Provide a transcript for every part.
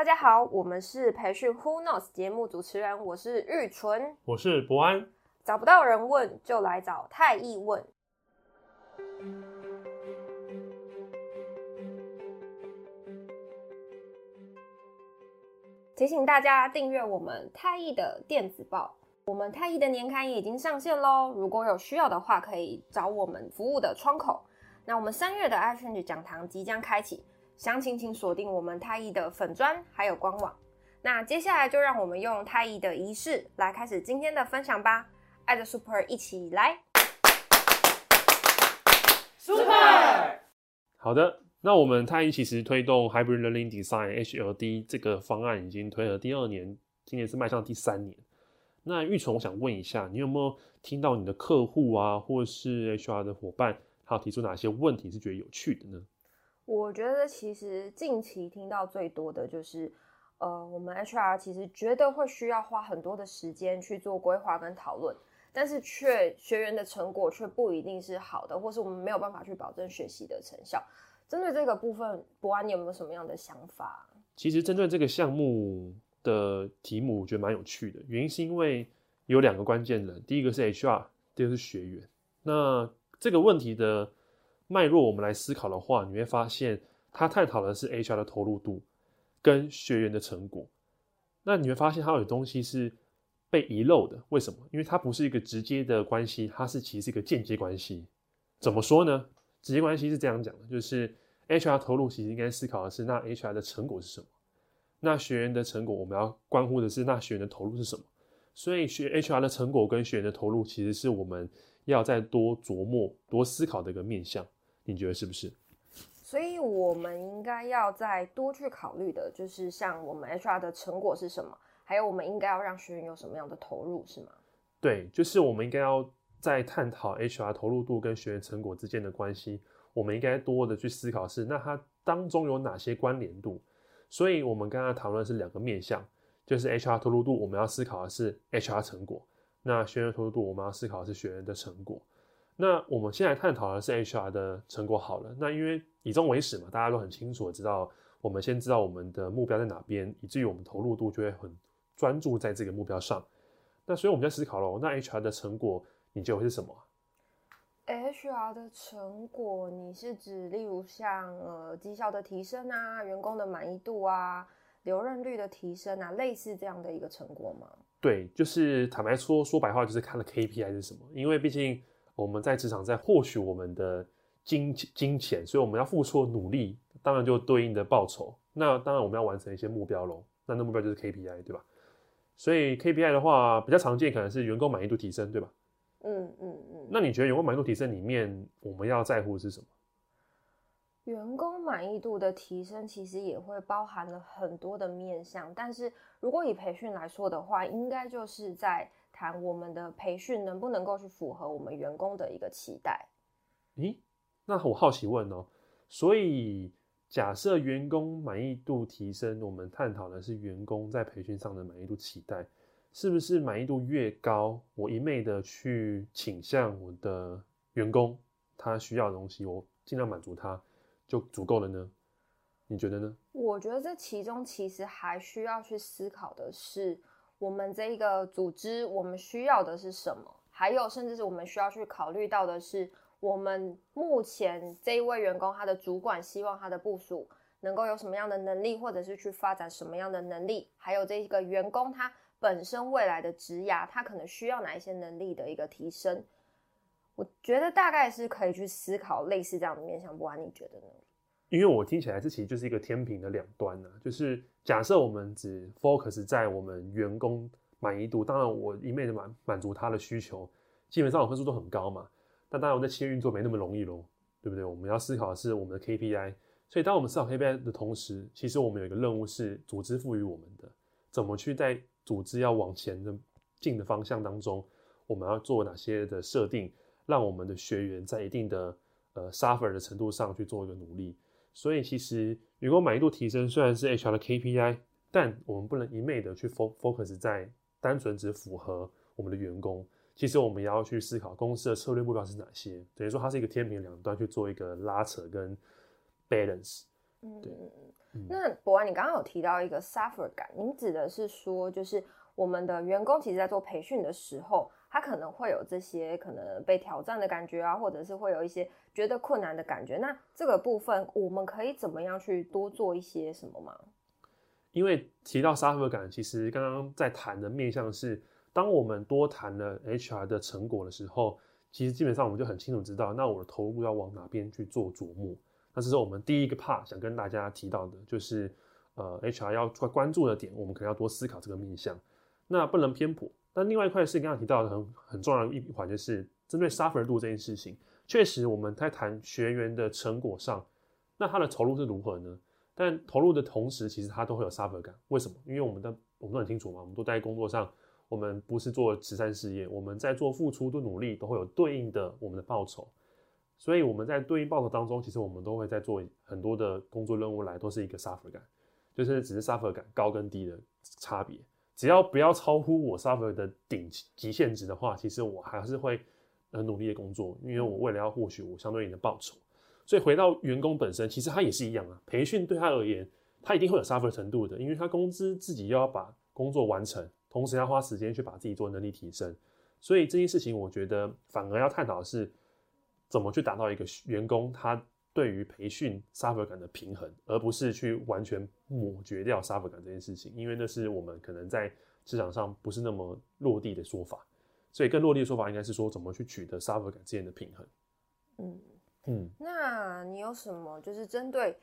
大家好，我们是培训 Who Knows 节目主持人，我是玉纯，我是博安。找不到人问，就来找太毅问。提醒大家订阅我们太毅的电子报，我们太毅的年刊也已经上线喽。如果有需要的话，可以找我们服务的窗口。那我们三月的 iChange 讲堂即将开启，详情请锁定我们太毅的粉砖还有官网。那接下来就让我们用太毅的仪式来开始今天的分享吧。爱的 Super 一起来，Super。好的。那我们太毅其实推动 Hybrid Learning Design HLD 这个方案已经推了第二年，今年是迈向第三年。那玉纯，我想问一下，你有没有听到你的客户啊，或是 HR 的伙伴，他有提出哪些问题是觉得有趣的呢？我觉得其实近期听到最多的就是，呃，我们 HR 其实觉得会需要花很多的时间去做规划跟讨论，但是却学员的成果却不一定是好的，或是我们没有办法去保证学习的成效。针对这个部分，博安你有没有什么样的想法？其实针对这个项目的题目，我觉得蛮有趣的。原因是因为有两个关键人，第一个是 HR，第二个是学员。那这个问题的脉络，我们来思考的话，你会发现他探讨的是 HR 的投入度跟学员的成果。那你会发现，它有东西是被遗漏的。为什么？因为它不是一个直接的关系，它是其实是一个间接关系。怎么说呢？直接关系是这样讲的，就是 HR 投入其实应该思考的是，那 HR 的成果是什么？那学员的成果，我们要关乎的是那学员的投入是什么？所以学 HR 的成果跟学员的投入，其实是我们要再多琢磨、多思考的一个面向。你觉得是不是？所以我们应该要再多去考虑的，就是像我们 HR 的成果是什么，还有我们应该要让学员有什么样的投入，是吗？对，就是我们应该要。在探讨 HR 投入度跟学员成果之间的关系，我们应该多的去思考是，那它当中有哪些关联度？所以，我们刚刚讨论是两个面向，就是 HR 投入度，我们要思考的是 HR 成果；那学员投入度，我们要思考的是学员的成果。那我们现在探讨的是 HR 的成果好了，那因为以终为始嘛，大家都很清楚的知道，我们先知道我们的目标在哪边，以至于我们投入度就会很专注在这个目标上。那所以我们在思考了，那 HR 的成果。你觉得会是什么？HR 的成果，你是指例如像呃绩效的提升啊，员工的满意度啊，留任率的提升啊，类似这样的一个成果吗？对，就是坦白说，说白话就是看了 KPI 是什么。因为毕竟我们在职场在获取我们的金金钱，所以我们要付出努力，当然就对应的报酬。那当然我们要完成一些目标喽。那那目标就是 KPI，对吧？所以 KPI 的话，比较常见可能是员工满意度提升，对吧？嗯嗯嗯，那你觉得员工满意度提升里面，我们要在乎的是什么？员工满意度的提升其实也会包含了很多的面向，但是如果以培训来说的话，应该就是在谈我们的培训能不能够去符合我们员工的一个期待。咦，那我好奇问哦，所以假设员工满意度提升，我们探讨的是员工在培训上的满意度期待。是不是满意度越高，我一昧的去倾向我的员工他需要的东西，我尽量满足他，就足够了呢？你觉得呢？我觉得这其中其实还需要去思考的是，我们这一个组织我们需要的是什么？还有，甚至是我们需要去考虑到的是，我们目前这一位员工他的主管希望他的部署能够有什么样的能力，或者是去发展什么样的能力？还有这个员工他。本身未来的职涯，他可能需要哪一些能力的一个提升？我觉得大概是可以去思考类似这样的面向，不然你觉得呢？因为我听起来这其实就是一个天平的两端呢、就是假设我们只 focus 在我们员工满意度，当然我一昧的满满足他的需求，基本上我分数都很高嘛。但当然我在企业运作没那么容易咯，对不对？我们要思考的是我们的 KPI。所以当我们思考 KPI 的同时，其实我们有一个任务是组织赋予我们的，怎么去在组织要往前的进的方向当中，我们要做哪些的设定，让我们的学员在一定的呃 suffer 的程度上去做一个努力。所以其实员工满意度提升虽然是 HR 的 KPI，但我们不能一昧的去 focus 在单纯只符合我们的员工。其实我们也要去思考公司的策略目标是哪些。等于说它是一个天平两端去做一个拉扯跟 balance。对。嗯嗯、那博安，你刚刚有提到一个 suffer 感，您指的是说，就是我们的员工其实在做培训的时候，他可能会有这些可能被挑战的感觉啊，或者是会有一些觉得困难的感觉。那这个部分，我们可以怎么样去多做一些什么吗？因为提到 suffer 感，其实刚刚在谈的面向是，当我们多谈了 HR 的成果的时候，其实基本上我们就很清楚知道，那我的投入要往哪边去做琢磨。那这是我们第一个 part 想跟大家提到的，就是呃 HR 要关注的点，我们可能要多思考这个面向，那不能偏颇。那另外一块是刚刚提到的很很重要的一环，就是针对 suffer 度这件事情，确实我们在谈学员的成果上，那他的投入是如何呢？但投入的同时，其实他都会有 suffer 感。为什么？因为我们的我们都很清楚嘛，我们都在工作上，我们不是做慈善事业，我们在做付出的努力，都会有对应的我们的报酬。所以我们在对应报酬当中，其实我们都会在做很多的工作任务来，都是一个 suffer 感，就是只是 suffer 感高跟低的差别。只要不要超乎我 suffer 的顶极限值的话，其实我还是会很努力的工作，因为我为了要获取我相对应的报酬。所以回到员工本身，其实他也是一样啊。培训对他而言，他一定会有 suffer 程度的，因为他工资自己又要把工作完成，同时要花时间去把自己做能力提升。所以这件事情，我觉得反而要探讨的是。怎么去达到一个员工他对于培训 suffer 感的平衡，而不是去完全抹绝掉 suffer 感这件事情，因为那是我们可能在市场上不是那么落地的说法，所以更落地的说法应该是说怎么去取得 suffer 感之间的平衡。嗯嗯，那你有什么就是针对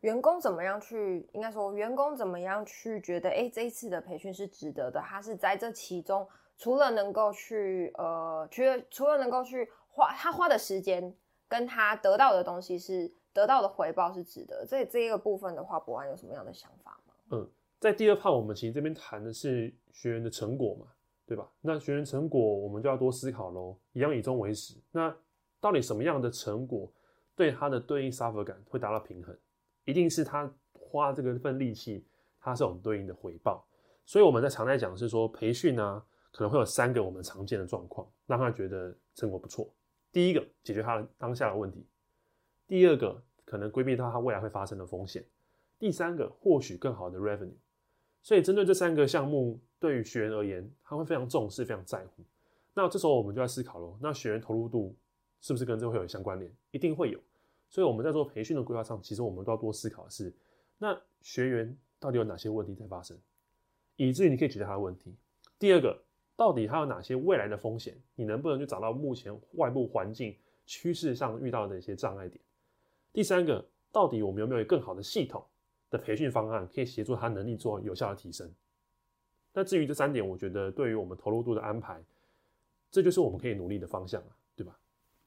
员工怎么样去，应该说员工怎么样去觉得，哎、欸，这一次的培训是值得的，他是在这其中除了能够去呃，除了除了能够去。花他花的时间跟他得到的东西是得到的回报是值得，这这一个部分的话，博安有什么样的想法吗？嗯，在第二 part 我们其实这边谈的是学员的成果嘛，对吧？那学员成果我们就要多思考喽，一样以终为始。那到底什么样的成果对他的对应 suffer 感会达到平衡？一定是他花这个份力气，他是有对应的回报。所以我们在常在讲是说培训呢，可能会有三个我们常见的状况，让他觉得成果不错。第一个解决他的当下的问题，第二个可能规避到他未来会发生的风险，第三个获取更好的 revenue。所以针对这三个项目，对于学员而言，他会非常重视、非常在乎。那这时候我们就要思考喽，那学员投入度是不是跟这会有相关联？一定会有。所以我们在做培训的规划上，其实我们都要多思考的是，那学员到底有哪些问题在发生，以至于你可以解决他的问题。第二个。到底还有哪些未来的风险？你能不能去找到目前外部环境趋势上遇到的一些障碍点？第三个，到底我们有没有更好的系统的培训方案，可以协助他能力做有效的提升？那至于这三点，我觉得对于我们投入度的安排，这就是我们可以努力的方向了，对吧？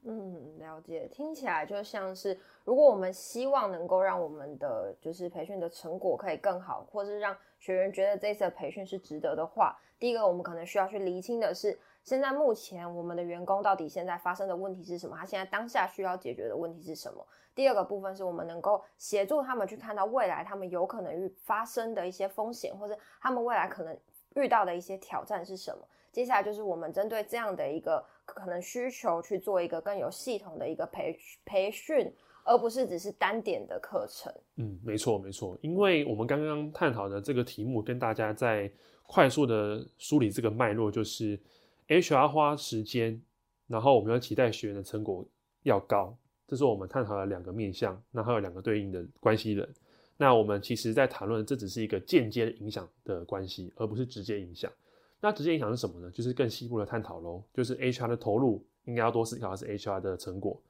嗯，了解。听起来就像是，如果我们希望能够让我们的就是培训的成果可以更好，或是让学员觉得这次的培训是值得的话，第一个我们可能需要去厘清的是，现在目前我们的员工到底现在发生的问题是什么？他现在当下需要解决的问题是什么？第二个部分是我们能够协助他们去看到未来他们有可能遇发生的一些风险，或者他们未来可能遇到的一些挑战是什么？接下来就是我们针对这样的一个可能需求去做一个更有系统的一个培培训，而不是只是单点的课程。嗯，没错没错，因为我们刚刚探讨的这个题目，跟大家在快速的梳理这个脉络，就是 HR 花时间，然后我们要期待学员的成果要高，这是我们探讨的两个面向，那还有两个对应的关系人。那我们其实在谈论，这只是一个间接影响的关系，而不是直接影响。那直接影响是什么呢？就是更细部的探讨喽。就是 HR 的投入应该要多思考还是 HR 的成果，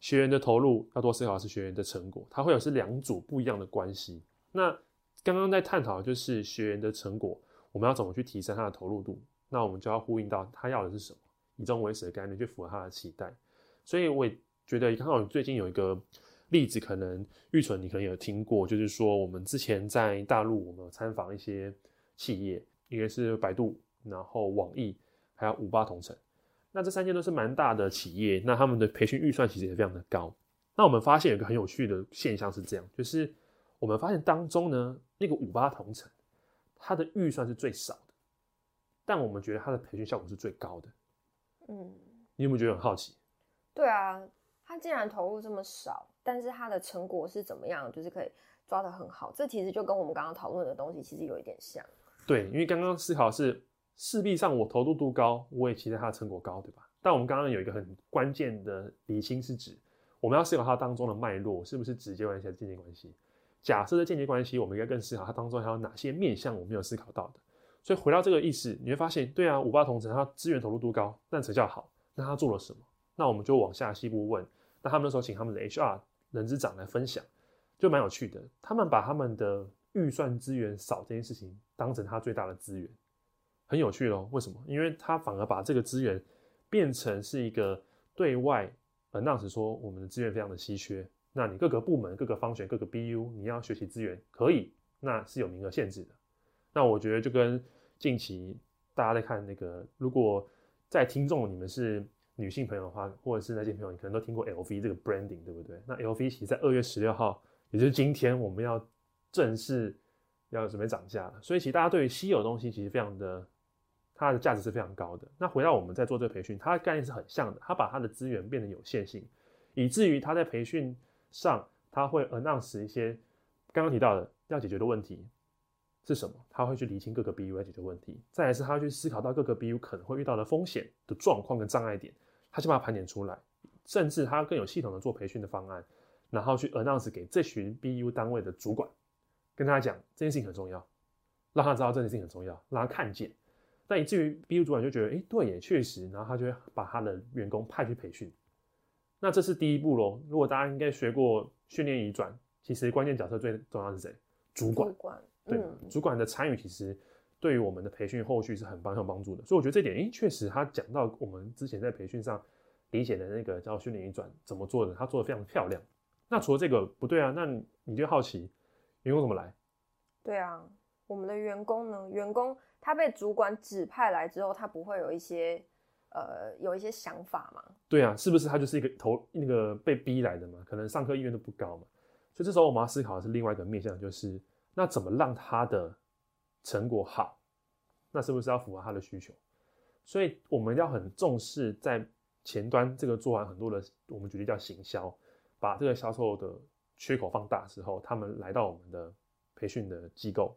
学员的投入要多思考的是学员的成果，它会有是两组不一样的关系。那刚刚在探讨就是学员的成果，我们要怎么去提升他的投入度？那我们就要呼应到他要的是什么，以终为始的概念去符合他的期待。所以我也觉得，刚好最近有一个例子，可能玉纯你可能有听过，就是说我们之前在大陆，我们有参访一些企业，一个是百度。然后网易还有五八同城，那这三间都是蛮大的企业，那他们的培训预算其实也非常的高。那我们发现有一个很有趣的现象是这样，就是我们发现当中呢，那个五八同城，它的预算是最少的，但我们觉得它的培训效果是最高的。嗯，你有没有觉得很好奇？对啊，它既然投入这么少，但是它的成果是怎么样？就是可以抓得很好。这其实就跟我们刚刚讨论的东西其实有一点像。对，因为刚刚思考是势必上我投入度高，我也期待它的成果高，对吧？但我们刚刚有一个很关键的厘清是指，我们要思考它当中的脉络是不是直接关系还是间接关系。假设的间接关系，我们应该更思考它当中还有哪些面向我没有思考到的。所以回到这个意思，你会发现，对啊，五八同城它资源投入度高，但成效好，那它做了什么？那我们就往下细部问。那他们那时候请他们的 HR 人资长来分享，就蛮有趣的。他们把他们的预算资源少这件事情当成他最大的资源，很有趣咯。为什么？因为他反而把这个资源变成是一个对外呃，那时说我们的资源非常的稀缺。那你各个部门、各个方选、各个 BU，你要学习资源可以，那是有名额限制的。那我觉得就跟近期大家在看那个，如果在听众你们是女性朋友的话，或者是那些朋友，你可能都听过 LV 这个 branding，对不对？那 LV 其实在二月十六号，也就是今天，我们要正式要准备涨价了。所以其实大家对于稀有东西其实非常的，它的价值是非常高的。那回到我们在做这个培训，它的概念是很像的，它把它的资源变得有限性，以至于它在培训上，它会 announce 一些刚刚提到的要解决的问题。是什么？他会去厘清各个 BU 来解决问题，再来是他会去思考到各个 BU 可能会遇到的风险的状况跟障碍点，他先把它盘点出来，甚至他更有系统的做培训的方案，然后去 announce 给这群 BU 单位的主管，跟他讲这件事情很重要，让他知道这件事情很重要，让他看见。但以至于 BU 主管就觉得，哎，对也确实，然后他就会把他的员工派去培训。那这是第一步喽。如果大家应该学过训练移转，其实关键角色最重要是谁？主管。主管对，主管的参与其实对于我们的培训后续是很帮很有帮助的，所以我觉得这点，诶，确实他讲到我们之前在培训上理解的那个叫训练移转怎么做的，他做的非常漂亮。那除了这个不对啊，那你就好奇员工怎么来？对啊，我们的员工呢？员工他被主管指派来之后，他不会有一些呃有一些想法吗？对啊，是不是他就是一个投那个被逼来的嘛？可能上课意愿都不高嘛，所以这时候我们要思考的是另外一个面向，就是。那怎么让他的成果好？那是不是要符合他的需求？所以我们要很重视在前端这个做完很多的，我们举例叫行销，把这个销售的缺口放大之后，他们来到我们的培训的机构、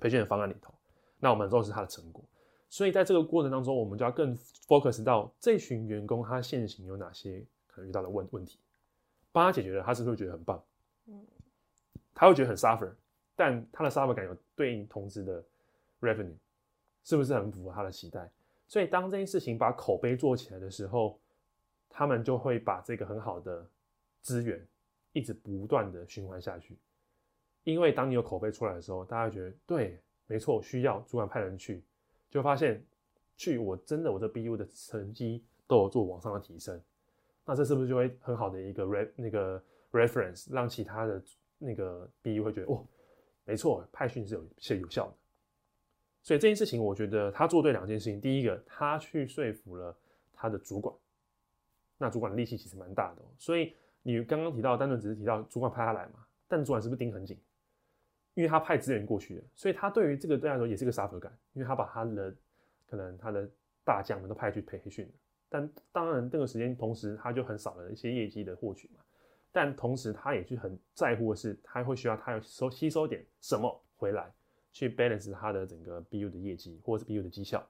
培训的方案里头，那我们很重视他的成果。所以在这个过程当中，我们就要更 focus 到这群员工他现行有哪些可能遇到的问问题，帮他解决了，他是不是会觉得很棒？嗯，他会觉得很 suffer。但他的 suffer 感有对应同时的 revenue，是不是很符合他的期待？所以当这件事情把口碑做起来的时候，他们就会把这个很好的资源一直不断的循环下去。因为当你有口碑出来的时候，大家觉得对，没错，需要主管派人去，就发现去我真的我的 BU 的成绩都有做往上的提升，那这是不是就会很好的一个 re 那个 reference，让其他的那个 BU 会觉得哦。没错，派训是有是有效的，所以这件事情，我觉得他做对两件事情。第一个，他去说服了他的主管，那主管的力气其实蛮大的。所以你刚刚提到，单纯只是提到主管派他来嘛，但主管是不是盯很紧？因为他派资源过去了，所以他对于这个对他来说也是个 suffer 感，因为他把他的可能他的大将们都派去培训了，但当然这个时间同时他就很少了一些业绩的获取嘛。但同时，他也去很在乎的是，他会需要他要收吸收点什么回来，去 balance 他的整个 BU 的业绩或者是 BU 的绩效。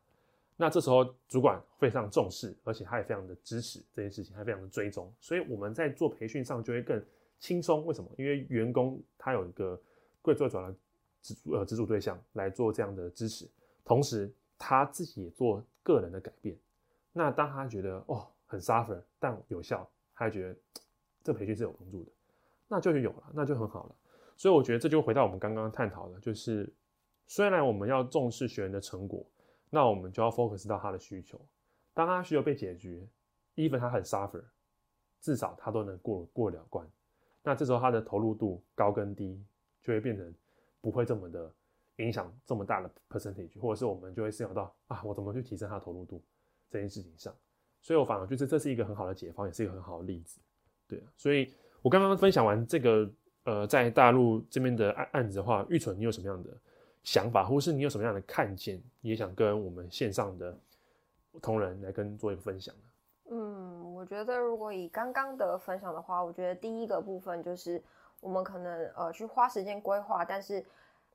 那这时候主管非常重视，而且他也非常的支持这件事情，还非常的追踪。所以我们在做培训上就会更轻松。为什么？因为员工他有一个最最主要的直呃资助对象来做这样的支持，同时他自己也做个人的改变。那当他觉得哦很 suffer，但有效，他觉得。这培训是有帮助的，那就有了，那就很好了。所以我觉得这就回到我们刚刚探讨的，就是虽然我们要重视学员的成果，那我们就要 focus 到他的需求。当他需求被解决，even 他很 suffer，至少他都能过过了关。那这时候他的投入度高跟低就会变成不会这么的影响这么大的 percentage，或者是我们就会思考到啊，我怎么去提升他的投入度这件事情上。所以我反而觉得这是一个很好的解方，也是一个很好的例子。对啊，所以我刚刚分享完这个，呃，在大陆这边的案案子的话，玉纯，你有什么样的想法，或是你有什么样的看见，也想跟我们线上的同仁来跟做一个分享？嗯，我觉得如果以刚刚的分享的话，我觉得第一个部分就是我们可能呃去花时间规划，但是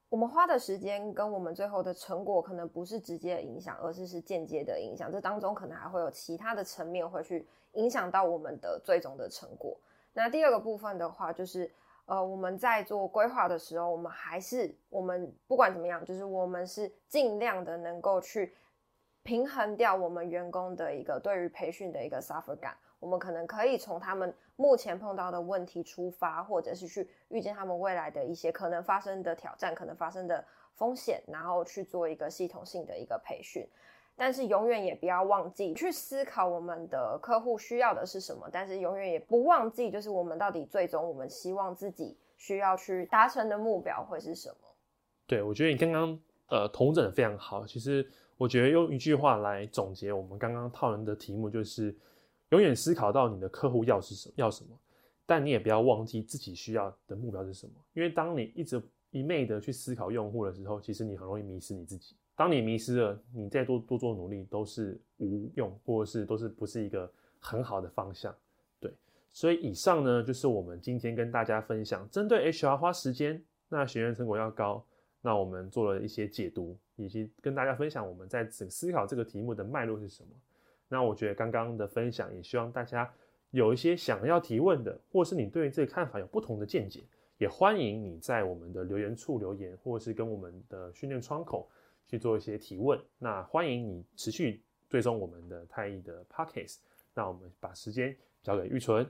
我们花的时间跟我们最后的成果可能不是直接的影响，而是是间接的影响。这当中可能还会有其他的层面会去影响到我们的最终的成果。那第二个部分的话，就是呃我们在做规划的时候，我们还是我们不管怎么样，就是我们是尽量的能够去平衡掉我们员工的一个对于培训的一个 suffer 感。我们可能可以从他们目前碰到的问题出发，或者是去预见他们未来的一些可能发生的挑战、可能发生的风险，然后去做一个系统性的一个培训。但是永远也不要忘记去思考我们的客户需要的是什么，但是永远也不忘记，就是我们到底最终我们希望自己需要去达成的目标会是什么。对，我觉得你刚刚呃统整的非常好。其实我觉得用一句话来总结我们刚刚讨论的题目就是。永远思考到你的客户要是什么，要什么，但你也不要忘记自己需要的目标是什么。因为当你一直一昧的去思考用户的时候，其实你很容易迷失你自己。当你迷失了，你再多多做努力都是无用，或者是都是不是一个很好的方向。对，所以以上呢，就是我们今天跟大家分享，针对 HR 花时间，那学员成果要高，那我们做了一些解读，以及跟大家分享我们在思考这个题目的脉络是什么。那我觉得刚刚的分享也希望大家有一些想要提问的，或是你对这个看法有不同的见解，也欢迎你在我们的留言处留言，或是跟我们的训练窗口去做一些提问。那欢迎你持续追踪我们的太医的 Podcast。那我们把时间交给玉纯。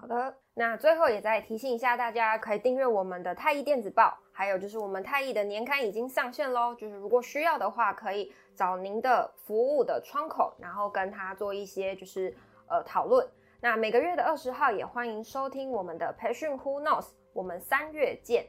好的，那最后也再提醒一下大家，可以订阅我们的太艺电子报，还有就是我们太艺的年刊已经上线喽。就是如果需要的话，可以找您的服务的窗口，然后跟他做一些就是呃讨论。那每个月的二十号也欢迎收听我们的培训 Who Knows，我们三月见。